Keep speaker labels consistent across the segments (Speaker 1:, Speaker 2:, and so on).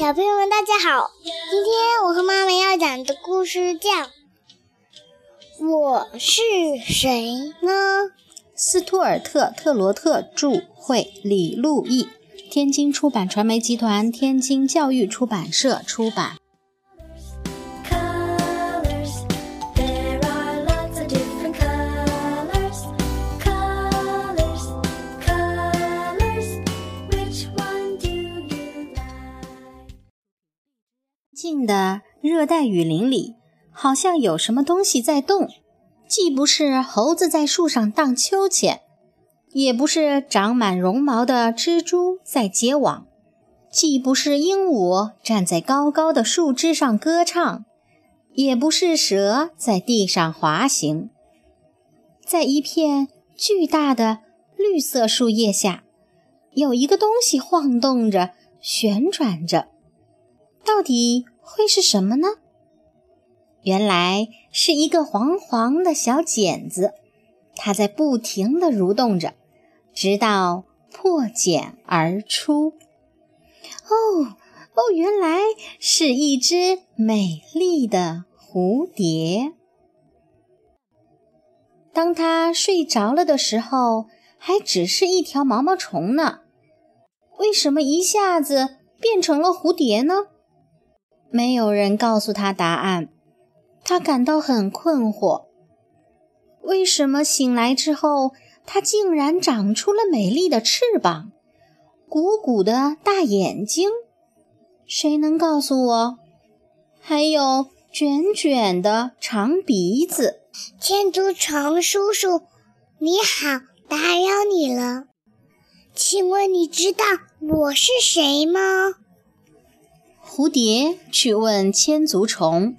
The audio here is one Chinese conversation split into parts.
Speaker 1: 小朋友们，大家好！今天我和妈妈要讲的故事叫《我是谁呢》。
Speaker 2: 斯图尔特·特罗特著，绘李路易，天津出版传媒集团天津教育出版社出版。静的热带雨林里，好像有什么东西在动。既不是猴子在树上荡秋千，也不是长满绒毛的蜘蛛在结网，既不是鹦鹉站在高高的树枝上歌唱，也不是蛇在地上滑行。在一片巨大的绿色树叶下，有一个东西晃动着，旋转着。到底会是什么呢？原来是一个黄黄的小茧子，它在不停地蠕动着，直到破茧而出。哦哦，原来是一只美丽的蝴蝶。当它睡着了的时候，还只是一条毛毛虫呢。为什么一下子变成了蝴蝶呢？没有人告诉他答案，他感到很困惑。为什么醒来之后，他竟然长出了美丽的翅膀、鼓鼓的大眼睛？谁能告诉我？还有卷卷的长鼻子。
Speaker 1: 天竺虫叔叔，你好，打扰你了。请问你知道我是谁吗？
Speaker 2: 蝴蝶去问千足虫：“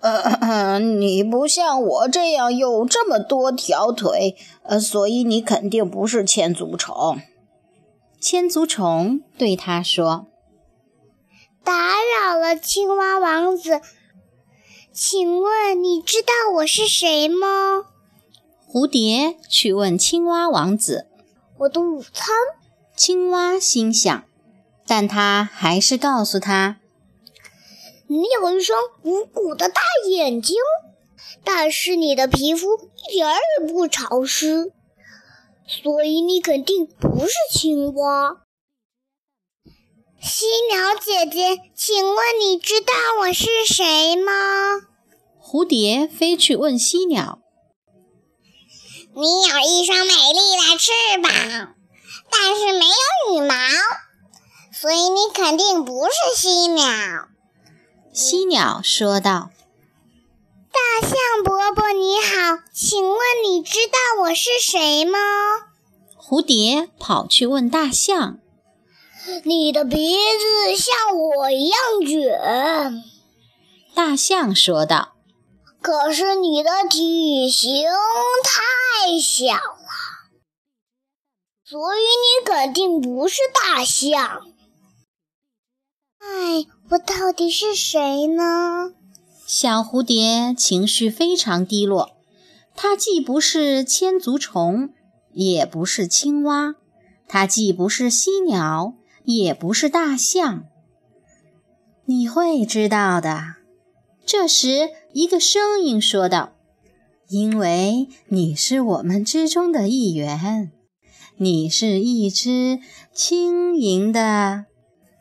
Speaker 3: 呃，你不像我这样有这么多条腿，呃，所以你肯定不是千足虫。”
Speaker 2: 千足虫对他说：“
Speaker 1: 打扰了，青蛙王子，请问你知道我是谁吗？”
Speaker 2: 蝴蝶去问青蛙王子：“
Speaker 1: 我的午餐。”
Speaker 2: 青蛙心想，但他还是告诉他。
Speaker 1: 你有一双鼓鼓的大眼睛，但是你的皮肤一点儿也不潮湿，所以你肯定不是青蛙。犀鸟姐姐，请问你知道我是谁吗？
Speaker 2: 蝴蝶飞去问犀鸟：“
Speaker 1: 你有一双美丽的翅膀，但是没有羽毛，所以你肯定不是犀鸟。”
Speaker 2: 犀鸟说道：“
Speaker 1: 大象伯伯你好，请问你知道我是谁吗？”
Speaker 2: 蝴蝶跑去问大象：“
Speaker 1: 你的鼻子像我一样卷。”
Speaker 2: 大象说道：“
Speaker 1: 可是你的体型太小了，所以你肯定不是大象。”哎，我到底是谁呢？
Speaker 2: 小蝴蝶情绪非常低落。它既不是千足虫，也不是青蛙；它既不是犀鸟，也不是大象。你会知道的。这时，一个声音说道：“因为你是我们之中的一员，你是一只轻盈的。”